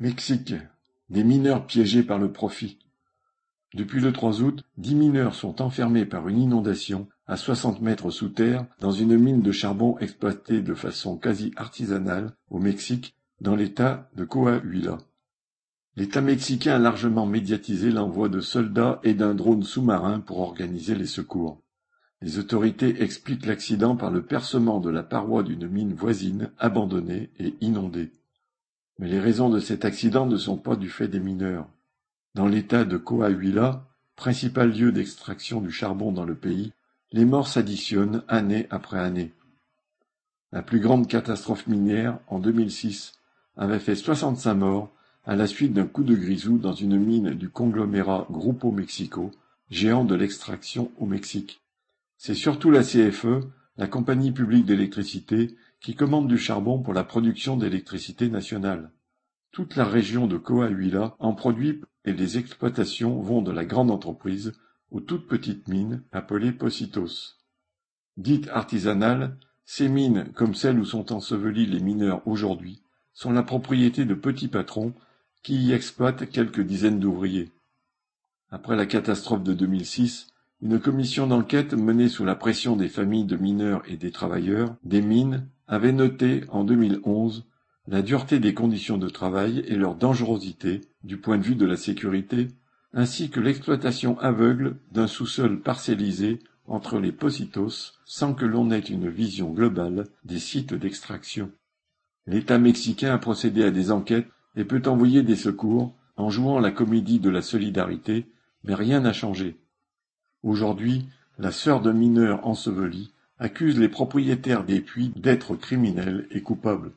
Mexique. Des mineurs piégés par le profit. Depuis le 3 août, dix mineurs sont enfermés par une inondation à 60 mètres sous terre dans une mine de charbon exploitée de façon quasi artisanale au Mexique dans l'état de Coahuila. L'État mexicain a largement médiatisé l'envoi de soldats et d'un drone sous-marin pour organiser les secours. Les autorités expliquent l'accident par le percement de la paroi d'une mine voisine abandonnée et inondée. Mais les raisons de cet accident ne sont pas du fait des mineurs. Dans l'état de Coahuila, principal lieu d'extraction du charbon dans le pays, les morts s'additionnent année après année. La plus grande catastrophe minière, en 2006, avait fait 65 morts à la suite d'un coup de grisou dans une mine du conglomérat Grupo Mexico, géant de l'extraction au Mexique. C'est surtout la CFE, la compagnie publique d'électricité, qui commande du charbon pour la production d'électricité nationale. Toute la région de Coahuila en produit et les exploitations vont de la grande entreprise aux toutes petites mines appelées Positos. Dites artisanales, ces mines, comme celles où sont ensevelis les mineurs aujourd'hui, sont la propriété de petits patrons qui y exploitent quelques dizaines d'ouvriers. Après la catastrophe de 2006, une commission d'enquête menée sous la pression des familles de mineurs et des travailleurs des mines avait noté en 2011 la dureté des conditions de travail et leur dangerosité du point de vue de la sécurité, ainsi que l'exploitation aveugle d'un sous-sol parcellisé entre les positos sans que l'on ait une vision globale des sites d'extraction. L'État mexicain a procédé à des enquêtes et peut envoyer des secours en jouant la comédie de la solidarité, mais rien n'a changé. Aujourd'hui, la sœur de mineurs ensevelis accuse les propriétaires des puits d'être criminels et coupables.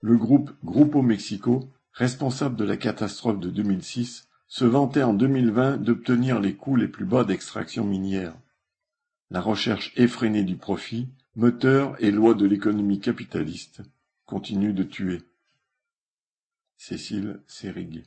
Le groupe Grupo Mexico, responsable de la catastrophe de 2006, se vantait en 2020 d'obtenir les coûts les plus bas d'extraction minière. La recherche effrénée du profit, moteur et loi de l'économie capitaliste, continue de tuer. Cécile Sérig